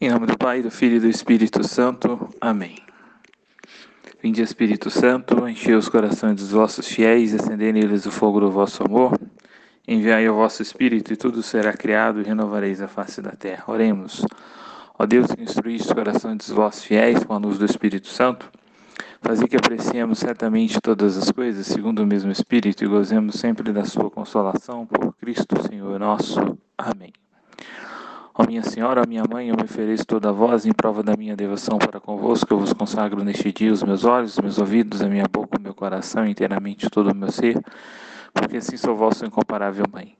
Em nome do Pai, do Filho e do Espírito Santo. Amém. Vinde, Espírito Santo, enchei os corações dos vossos fiéis, acendei neles o fogo do vosso amor. Enviai o vosso Espírito e tudo será criado e renovareis a face da terra. Oremos. Ó Deus que instruíste os corações dos vossos fiéis com a luz do Espírito Santo, fazei que apreciemos certamente todas as coisas segundo o mesmo Espírito e gozemos sempre da sua consolação por Cristo Senhor nosso. Amém. Ó minha Senhora, ó minha Mãe, eu me ofereço toda a voz em prova da minha devoção para convosco. Eu vos consagro neste dia os meus olhos, os meus ouvidos, a minha boca, o meu coração, inteiramente todo o meu ser, porque assim sou vosso incomparável Mãe.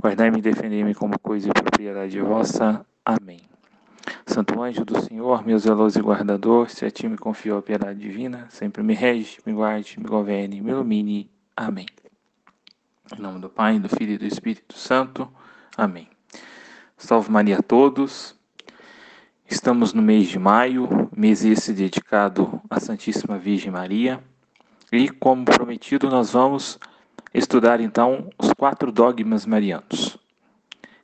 Guardai-me e defendei-me como coisa e propriedade vossa. Amém. Santo anjo do Senhor, meu zeloso e guardador, se a ti me confiou a piedade divina, sempre me rege, me guarde, me governe, me ilumine. Amém. Em nome do Pai, do Filho e do Espírito Santo. Amém. Salve Maria a todos. Estamos no mês de maio, mês esse dedicado à Santíssima Virgem Maria. E, como prometido, nós vamos estudar então os quatro dogmas marianos.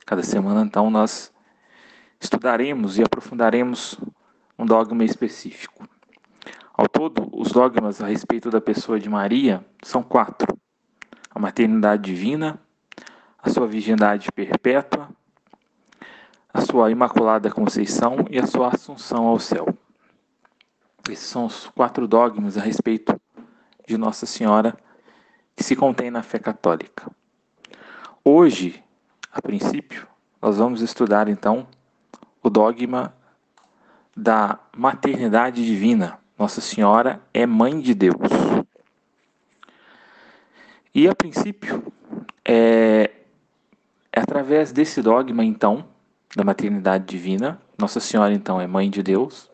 Cada semana, então, nós estudaremos e aprofundaremos um dogma específico. Ao todo, os dogmas a respeito da pessoa de Maria são quatro: a maternidade divina, a sua virgindade perpétua, sua Imaculada Conceição e a sua Assunção ao céu. Esses são os quatro dogmas a respeito de Nossa Senhora que se contém na fé católica. Hoje, a princípio, nós vamos estudar então o dogma da maternidade divina. Nossa Senhora é mãe de Deus. E a princípio, é, é através desse dogma, então, da maternidade divina, Nossa Senhora então é mãe de Deus,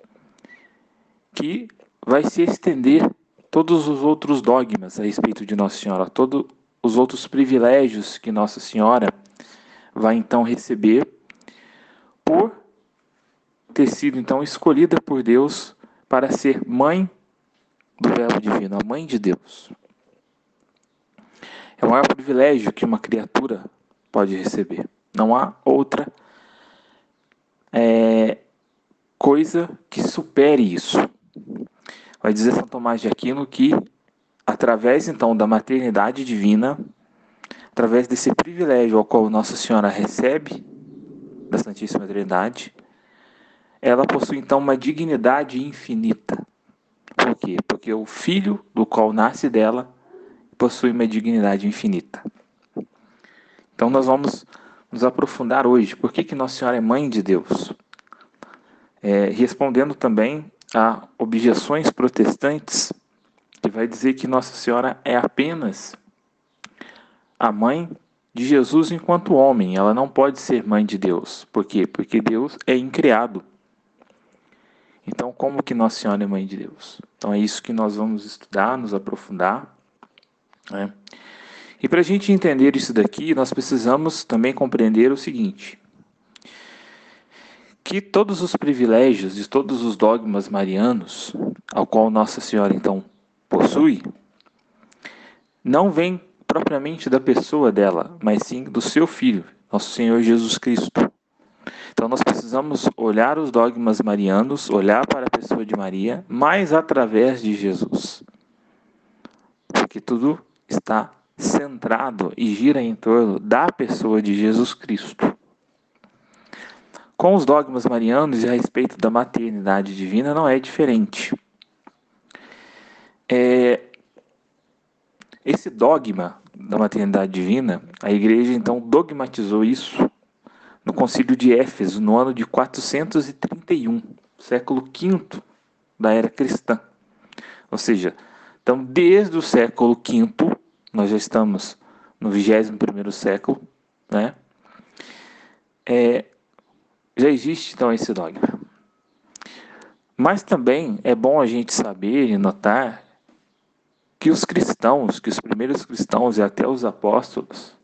que vai se estender todos os outros dogmas a respeito de Nossa Senhora, todos os outros privilégios que Nossa Senhora vai então receber por ter sido então escolhida por Deus para ser mãe do Verbo Divino, a mãe de Deus. É o maior privilégio que uma criatura pode receber. Não há outra é, coisa que supere isso. Vai dizer São Tomás de Aquino que, através então da maternidade divina, através desse privilégio ao qual Nossa Senhora recebe da Santíssima Trindade, ela possui então uma dignidade infinita. Por quê? Porque o filho do qual nasce dela possui uma dignidade infinita. Então nós vamos nos aprofundar hoje. Por que, que Nossa Senhora é mãe de Deus? É, respondendo também a objeções protestantes, que vai dizer que Nossa Senhora é apenas a mãe de Jesus enquanto homem, ela não pode ser mãe de Deus. Por quê? Porque Deus é incriado. Então, como que Nossa Senhora é mãe de Deus? Então, é isso que nós vamos estudar, nos aprofundar. Né? E para a gente entender isso daqui, nós precisamos também compreender o seguinte: que todos os privilégios e todos os dogmas marianos, ao qual Nossa Senhora então possui, não vêm propriamente da pessoa dela, mas sim do seu filho, nosso Senhor Jesus Cristo. Então nós precisamos olhar os dogmas marianos, olhar para a pessoa de Maria, mas através de Jesus. Porque tudo está centrado e gira em torno da pessoa de Jesus Cristo. Com os dogmas marianos e a respeito da maternidade divina não é diferente. É, esse dogma da maternidade divina, a igreja então dogmatizou isso no concílio de Éfeso, no ano de 431, século V da era cristã. Ou seja, então desde o século V nós já estamos no 21 século, né? É, já existe então esse dogma. Mas também é bom a gente saber e notar que os cristãos, que os primeiros cristãos e até os apóstolos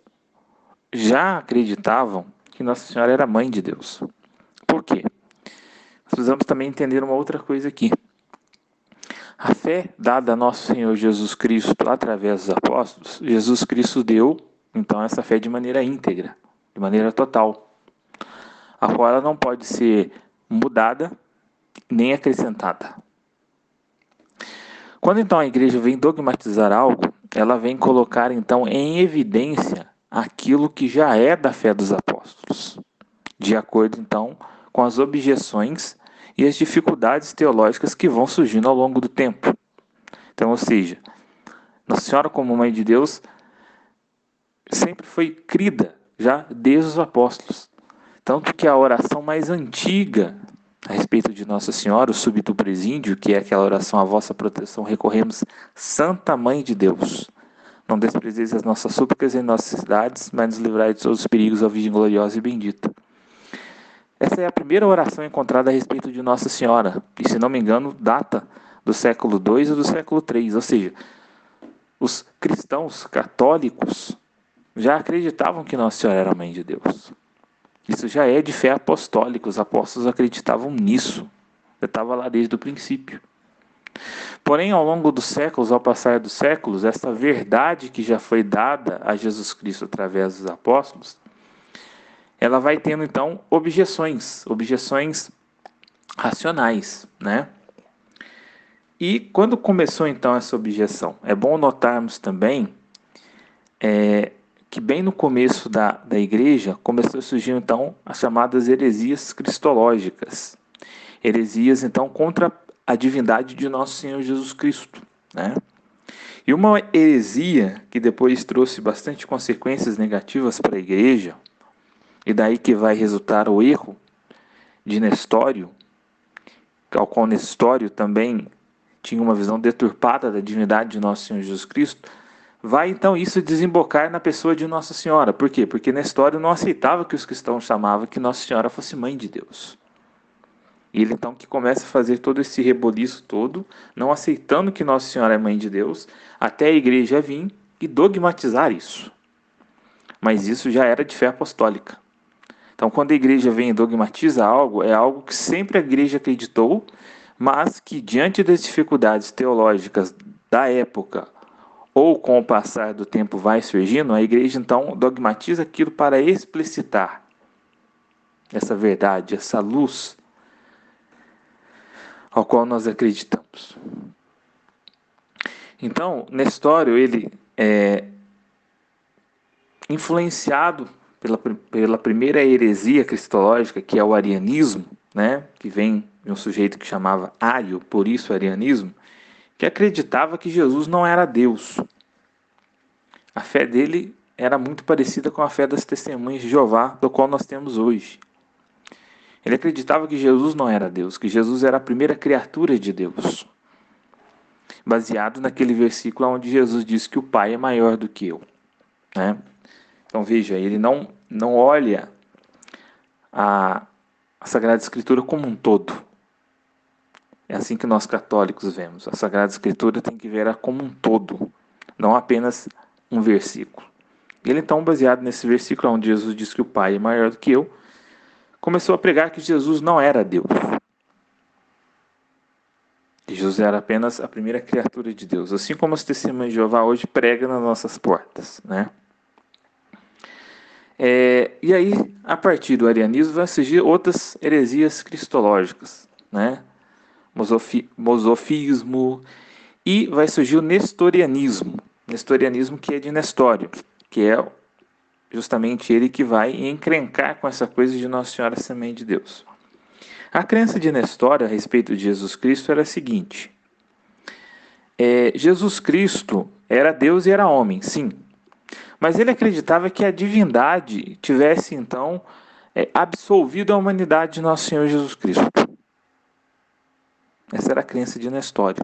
já acreditavam que Nossa Senhora era mãe de Deus. Por quê? Nós precisamos também entender uma outra coisa aqui. A fé dada a nosso Senhor Jesus Cristo através dos apóstolos, Jesus Cristo deu, então, essa fé de maneira íntegra, de maneira total, a ela não pode ser mudada nem acrescentada. Quando então a igreja vem dogmatizar algo, ela vem colocar então em evidência aquilo que já é da fé dos apóstolos, de acordo então com as objeções e as dificuldades teológicas que vão surgindo ao longo do tempo. Então, ou seja, Nossa Senhora como Mãe de Deus sempre foi crida já desde os apóstolos. Tanto que a oração mais antiga a respeito de Nossa Senhora, o súbito presídio, que é aquela oração, a vossa proteção, recorremos, Santa Mãe de Deus. Não desprezeis as nossas súplicas em nossas cidades, mas nos livrai de todos os perigos, ó Virgem gloriosa e bendita. Essa é a primeira oração encontrada a respeito de Nossa Senhora, e se não me engano, data do século II ou do século III, ou seja, os cristãos católicos já acreditavam que Nossa Senhora era Mãe de Deus. Isso já é de fé apostólica, os apóstolos acreditavam nisso. Eu estava lá desde o princípio. Porém, ao longo dos séculos, ao passar dos séculos, essa verdade que já foi dada a Jesus Cristo através dos apóstolos, ela vai tendo então objeções, objeções racionais, né? E quando começou então essa objeção, é bom notarmos também é, que bem no começo da, da igreja começou a surgir então as chamadas heresias cristológicas. Heresias então contra a divindade de nosso Senhor Jesus Cristo, né? E uma heresia que depois trouxe bastante consequências negativas para a igreja, e daí que vai resultar o erro de Nestório, ao qual Nestório também tinha uma visão deturpada da divindade de nosso Senhor Jesus Cristo, vai então isso desembocar na pessoa de Nossa Senhora. Por quê? Porque Nestório não aceitava que os cristãos chamavam que Nossa Senhora fosse mãe de Deus. E ele então que começa a fazer todo esse reboliço todo, não aceitando que Nossa Senhora é mãe de Deus, até a igreja vir e dogmatizar isso. Mas isso já era de fé apostólica. Então, quando a igreja vem e dogmatiza algo, é algo que sempre a igreja acreditou, mas que diante das dificuldades teológicas da época ou com o passar do tempo vai surgindo, a igreja então dogmatiza aquilo para explicitar essa verdade, essa luz ao qual nós acreditamos. Então, Nestório, ele é influenciado pela, pela primeira heresia cristológica, que é o arianismo, né, que vem de um sujeito que chamava Ario, por isso arianismo, que acreditava que Jesus não era Deus. A fé dele era muito parecida com a fé das testemunhas de Jeová, do qual nós temos hoje. Ele acreditava que Jesus não era Deus, que Jesus era a primeira criatura de Deus. Baseado naquele versículo onde Jesus diz que o Pai é maior do que eu. Né? Então veja, ele não, não olha a, a Sagrada Escritura como um todo. É assim que nós católicos vemos. A Sagrada Escritura tem que ver como um todo, não apenas um versículo. Ele então, baseado nesse versículo onde Jesus diz que o Pai é maior do que eu, começou a pregar que Jesus não era Deus. Que Jesus era apenas a primeira criatura de Deus, assim como os testemunhos de Jeová hoje pregam nas nossas portas, né? É, e aí, a partir do arianismo, vai surgir outras heresias cristológicas, né? Mosofi, mosofismo, e vai surgir o nestorianismo. Nestorianismo que é de Nestório, que é justamente ele que vai encrencar com essa coisa de Nossa Senhora Semente de Deus. A crença de Nestório a respeito de Jesus Cristo era a seguinte: é, Jesus Cristo era Deus e era homem, sim, mas ele acreditava que a divindade tivesse então é, absolvido a humanidade de Nosso Senhor Jesus Cristo. Essa era a crença de Nestório.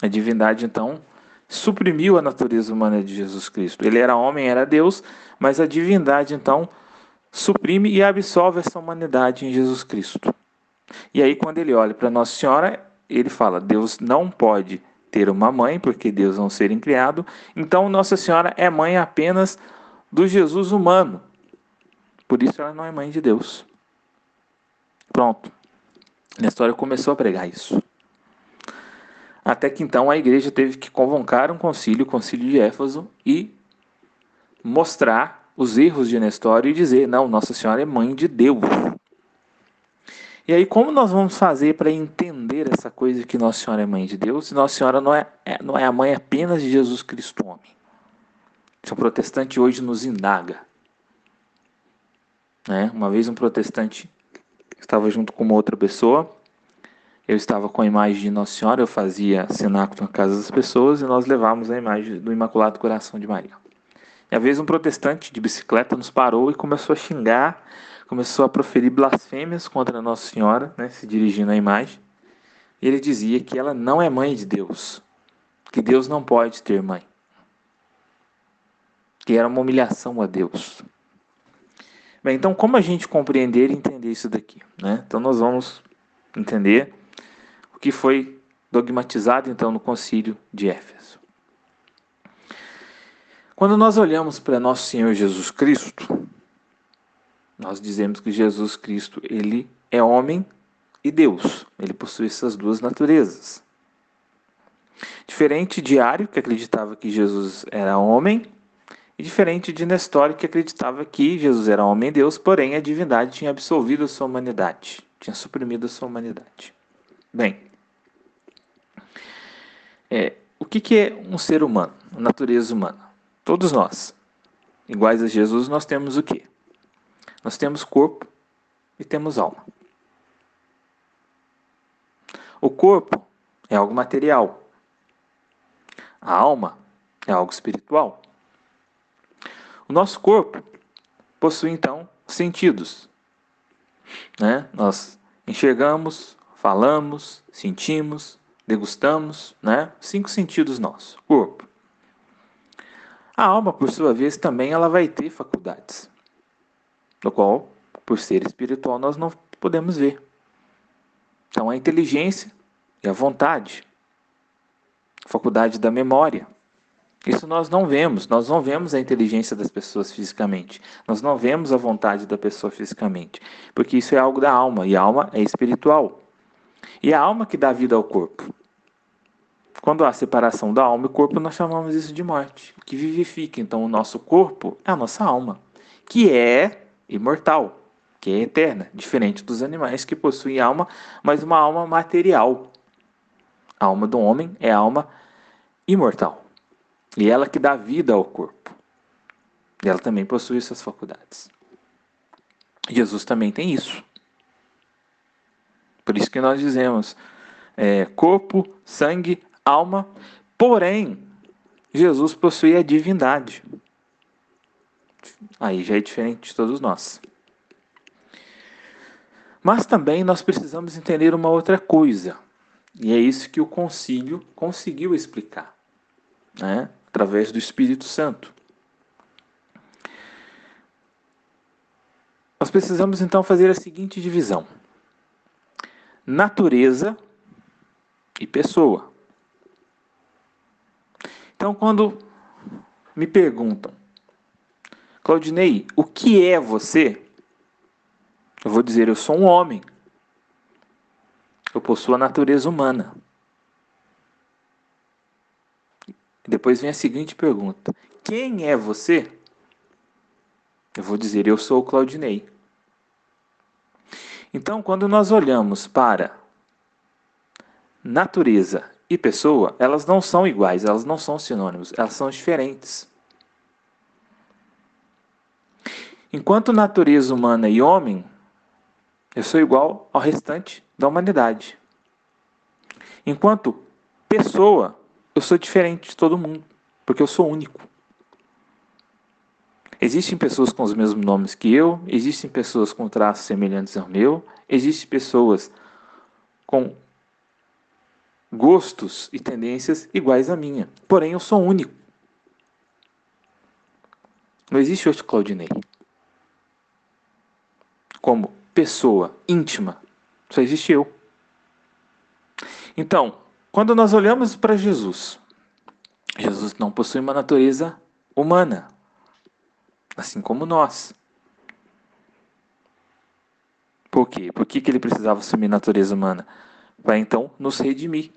A divindade então suprimiu a natureza humana de Jesus Cristo. Ele era homem, era Deus, mas a divindade então suprime e absolve essa humanidade em Jesus Cristo. E aí quando ele olha para Nossa Senhora, ele fala: Deus não pode ter uma mãe, porque Deus é um ser incriado. Então, Nossa Senhora é mãe apenas do Jesus humano. Por isso, ela não é mãe de Deus. Pronto. A história começou a pregar isso. Até que então a igreja teve que convocar um concílio, o concílio de Éfaso, e mostrar os erros de Nestório e dizer: não, Nossa Senhora é mãe de Deus. E aí, como nós vamos fazer para entender essa coisa que Nossa Senhora é mãe de Deus e Nossa Senhora não é, é, não é a mãe apenas de Jesus Cristo homem? Se um protestante hoje nos indaga. Né? Uma vez um protestante estava junto com uma outra pessoa, eu estava com a imagem de Nossa Senhora, eu fazia cenáculo na casa das pessoas e nós levávamos a imagem do Imaculado Coração de Maria. E às vezes um protestante de bicicleta nos parou e começou a xingar começou a proferir blasfêmias contra Nossa Senhora, né, se dirigindo à imagem. Ele dizia que ela não é mãe de Deus, que Deus não pode ter mãe, que era uma humilhação a Deus. Bem, então como a gente compreender e entender isso daqui? Né? Então nós vamos entender o que foi dogmatizado então no concílio de Éfeso. Quando nós olhamos para nosso Senhor Jesus Cristo, nós dizemos que Jesus Cristo, ele é homem e Deus. Ele possui essas duas naturezas. Diferente de Ario, que acreditava que Jesus era homem, e diferente de Nestório, que acreditava que Jesus era homem e Deus, porém a divindade tinha absolvido a sua humanidade, tinha suprimido a sua humanidade. Bem, é, o que, que é um ser humano, a natureza humana? Todos nós, iguais a Jesus, nós temos o quê? Nós temos corpo e temos alma. O corpo é algo material. A alma é algo espiritual. O nosso corpo possui então sentidos. Né? Nós enxergamos, falamos, sentimos, degustamos, né? Cinco sentidos nossos, corpo. A alma, por sua vez, também ela vai ter faculdades no qual, por ser espiritual, nós não podemos ver. Então, a inteligência e a vontade, faculdade da memória. Isso nós não vemos, nós não vemos a inteligência das pessoas fisicamente, nós não vemos a vontade da pessoa fisicamente, porque isso é algo da alma, e a alma é espiritual. E é a alma que dá vida ao corpo. Quando há separação da alma e corpo, nós chamamos isso de morte, o que vivifica. Então, o nosso corpo é a nossa alma, que é imortal, que é eterna, diferente dos animais que possuem alma, mas uma alma material. A alma do homem é alma imortal. E ela que dá vida ao corpo. E ela também possui essas faculdades. Jesus também tem isso. Por isso que nós dizemos é, corpo, sangue, alma. Porém, Jesus possui a divindade. Aí já é diferente de todos nós. Mas também nós precisamos entender uma outra coisa. E é isso que o concílio conseguiu explicar, né? através do Espírito Santo. Nós precisamos então fazer a seguinte divisão: natureza e pessoa. Então, quando me perguntam Claudinei, o que é você? Eu vou dizer, eu sou um homem. Eu possuo a natureza humana. Depois vem a seguinte pergunta: Quem é você? Eu vou dizer, eu sou o Claudinei. Então, quando nós olhamos para natureza e pessoa, elas não são iguais, elas não são sinônimos, elas são diferentes. Enquanto natureza humana e homem, eu sou igual ao restante da humanidade. Enquanto pessoa, eu sou diferente de todo mundo, porque eu sou único. Existem pessoas com os mesmos nomes que eu, existem pessoas com traços semelhantes ao meu, existem pessoas com gostos e tendências iguais à minha. Porém, eu sou único. Não existe outro Claudinei como pessoa íntima, só existe eu. Então, quando nós olhamos para Jesus, Jesus não possui uma natureza humana, assim como nós. Por quê? Por que, que ele precisava assumir natureza humana? Para então nos redimir.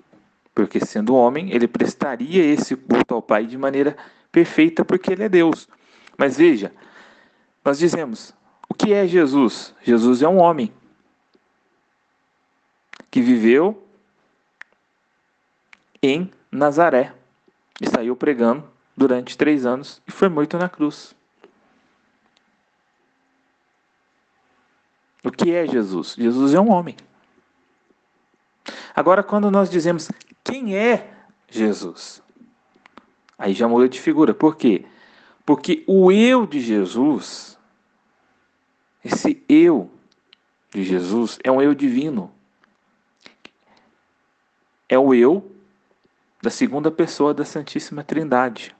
Porque sendo homem, ele prestaria esse culto ao Pai de maneira perfeita, porque ele é Deus. Mas veja, nós dizemos, o que é Jesus? Jesus é um homem. que viveu em Nazaré e saiu pregando durante três anos e foi morto na cruz. O que é Jesus? Jesus é um homem. Agora, quando nós dizemos quem é Jesus, aí já muda de figura. Por quê? Porque o eu de Jesus, esse eu de Jesus, é um eu divino. É o eu da segunda pessoa da Santíssima Trindade.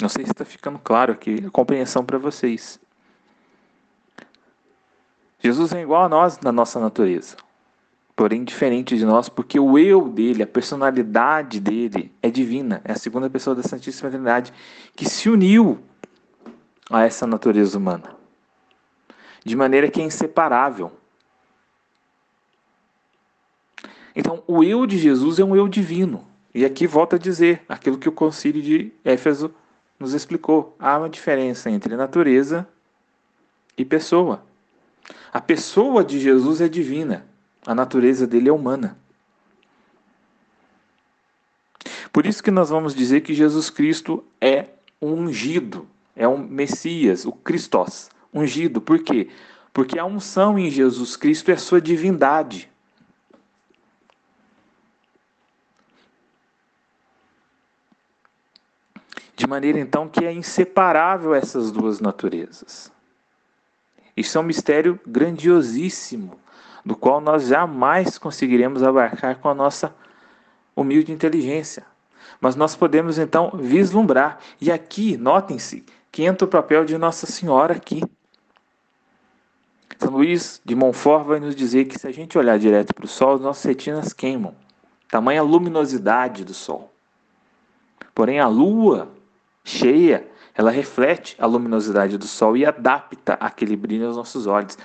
Não sei se está ficando claro aqui a compreensão para vocês. Jesus é igual a nós na nossa natureza, porém diferente de nós, porque o eu dele, a personalidade dele é divina, é a segunda pessoa da Santíssima Trindade que se uniu a essa natureza humana, de maneira que é inseparável. Então, o eu de Jesus é um eu divino. E aqui volta a dizer aquilo que o concílio de Éfeso nos explicou. Há uma diferença entre natureza e pessoa. A pessoa de Jesus é divina, a natureza dele é humana. Por isso que nós vamos dizer que Jesus Cristo é ungido, é um Messias, o Christos, ungido. Por quê? Porque a unção em Jesus Cristo é sua divindade. De maneira então que é inseparável essas duas naturezas. Isso é um mistério grandiosíssimo, do qual nós jamais conseguiremos abarcar com a nossa humilde inteligência. Mas nós podemos então vislumbrar. E aqui, notem-se, que entra o papel de Nossa Senhora aqui. São Luís de Montfort vai nos dizer que se a gente olhar direto para o Sol, as nossas retinas queimam. Tamanha luminosidade do Sol. Porém, a Lua cheia, ela reflete a luminosidade do Sol e adapta aquele brilho aos nossos olhos.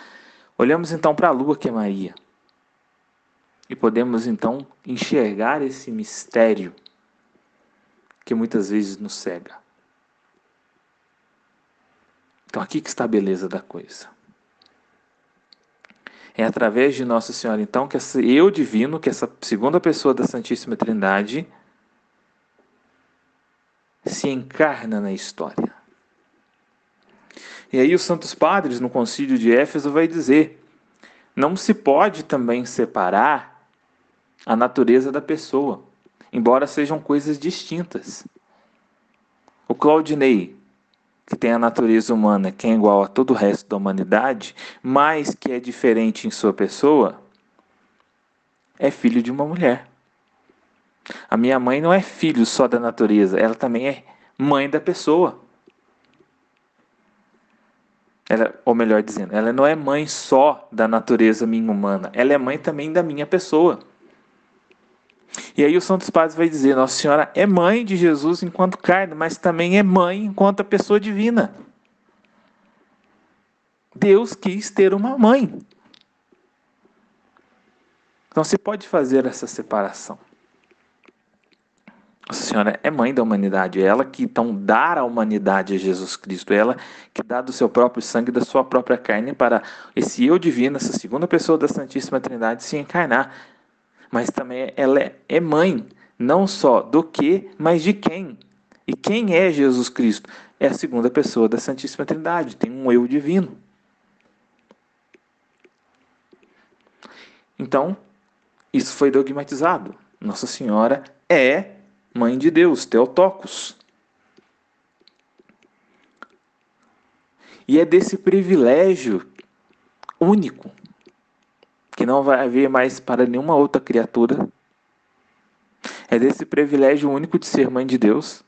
Olhamos então para a Lua, que é Maria, e podemos então enxergar esse mistério que muitas vezes nos cega. Então, aqui que está a beleza da coisa. É através de Nossa Senhora, então, que esse eu divino, que essa segunda pessoa da Santíssima Trindade, se encarna na história. E aí os santos padres no concílio de Éfeso vai dizer: não se pode também separar a natureza da pessoa, embora sejam coisas distintas. O Claudinei, que tem a natureza humana que é igual a todo o resto da humanidade, mas que é diferente em sua pessoa, é filho de uma mulher. A minha mãe não é filho só da natureza, ela também é mãe da pessoa. Ela, ou melhor dizendo, ela não é mãe só da natureza minha humana, ela é mãe também da minha pessoa. E aí o Santos Padres vai dizer: Nossa Senhora é mãe de Jesus enquanto carne, mas também é mãe enquanto a pessoa divina. Deus quis ter uma mãe. Então se pode fazer essa separação. Nossa Senhora é mãe da humanidade, é ela que então dá a humanidade a Jesus Cristo, é ela que dá do seu próprio sangue, da sua própria carne para esse eu divino, essa segunda pessoa da Santíssima Trindade se encarnar. Mas também ela é, é mãe, não só do que, mas de quem. E quem é Jesus Cristo? É a segunda pessoa da Santíssima Trindade, tem um eu divino. Então, isso foi dogmatizado. Nossa Senhora é mãe de Deus, Teotocos. E é desse privilégio único, que não vai haver mais para nenhuma outra criatura. É desse privilégio único de ser mãe de Deus,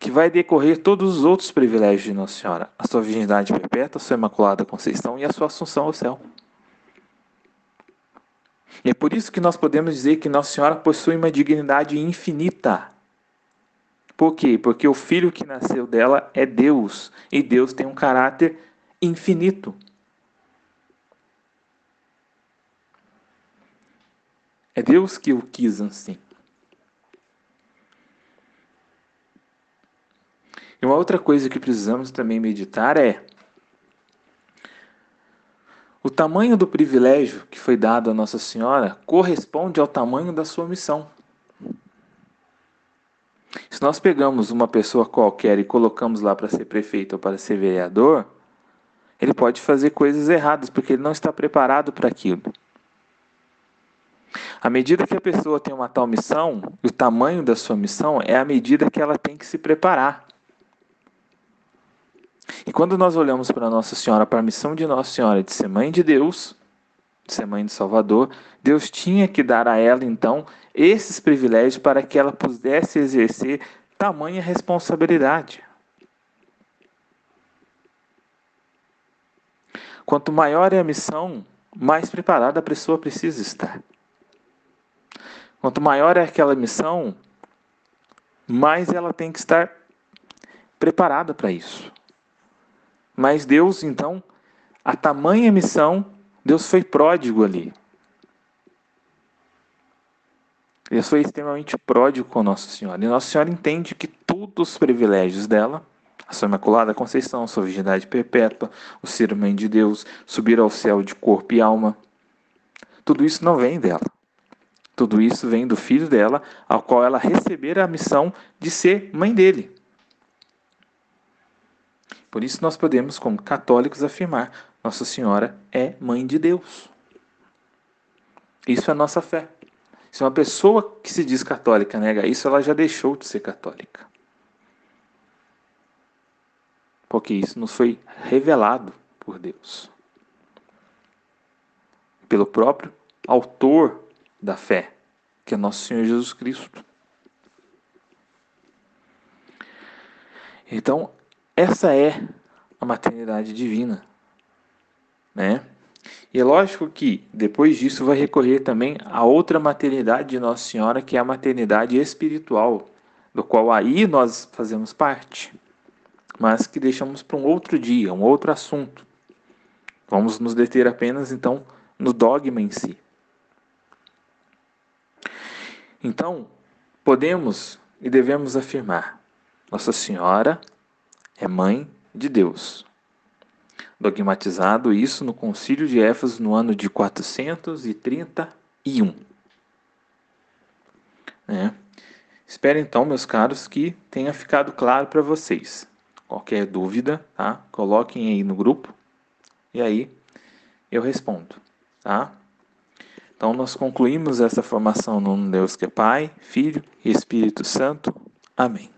que vai decorrer todos os outros privilégios de Nossa Senhora: a sua virgindade perpétua, a sua imaculada conceição e a sua assunção ao céu. E é por isso que nós podemos dizer que Nossa Senhora possui uma dignidade infinita. Por quê? Porque o filho que nasceu dela é Deus, e Deus tem um caráter infinito. É Deus que o quis assim. E uma outra coisa que precisamos também meditar é o tamanho do privilégio que foi dado a Nossa Senhora corresponde ao tamanho da sua missão. Se nós pegamos uma pessoa qualquer e colocamos lá para ser prefeito ou para ser vereador, ele pode fazer coisas erradas porque ele não está preparado para aquilo. À medida que a pessoa tem uma tal missão, o tamanho da sua missão é a medida que ela tem que se preparar. E quando nós olhamos para Nossa Senhora, para a missão de Nossa Senhora de ser mãe de Deus, de ser mãe de Salvador, Deus tinha que dar a ela então esses privilégios para que ela pudesse exercer tamanha responsabilidade. Quanto maior é a missão, mais preparada a pessoa precisa estar. Quanto maior é aquela missão, mais ela tem que estar preparada para isso. Mas Deus, então, a tamanha missão, Deus foi pródigo ali. Deus foi extremamente pródigo com Nossa Senhora. E Nossa Senhora entende que todos os privilégios dela, a sua Imaculada Conceição, sua virgindade perpétua, o ser mãe de Deus, subir ao céu de corpo e alma, tudo isso não vem dela. Tudo isso vem do filho dela, ao qual ela recebera a missão de ser mãe dele. Por isso nós podemos, como católicos, afirmar: Nossa Senhora é mãe de Deus. Isso é nossa fé. Se uma pessoa que se diz católica nega isso, ela já deixou de ser católica. Porque isso nos foi revelado por Deus. Pelo próprio autor da fé, que é nosso Senhor Jesus Cristo. Então, essa é a maternidade divina, né? E é lógico que depois disso vai recorrer também a outra maternidade de Nossa Senhora, que é a maternidade espiritual, do qual aí nós fazemos parte, mas que deixamos para um outro dia, um outro assunto. Vamos nos deter apenas então no dogma em si. Então, podemos e devemos afirmar: Nossa Senhora é mãe de Deus. Dogmatizado isso no Concílio de Éfeso no ano de 431. É. Espero então, meus caros, que tenha ficado claro para vocês. Qualquer dúvida, tá? Coloquem aí no grupo e aí eu respondo, tá? Então nós concluímos essa formação no Deus que é Pai, Filho e Espírito Santo. Amém.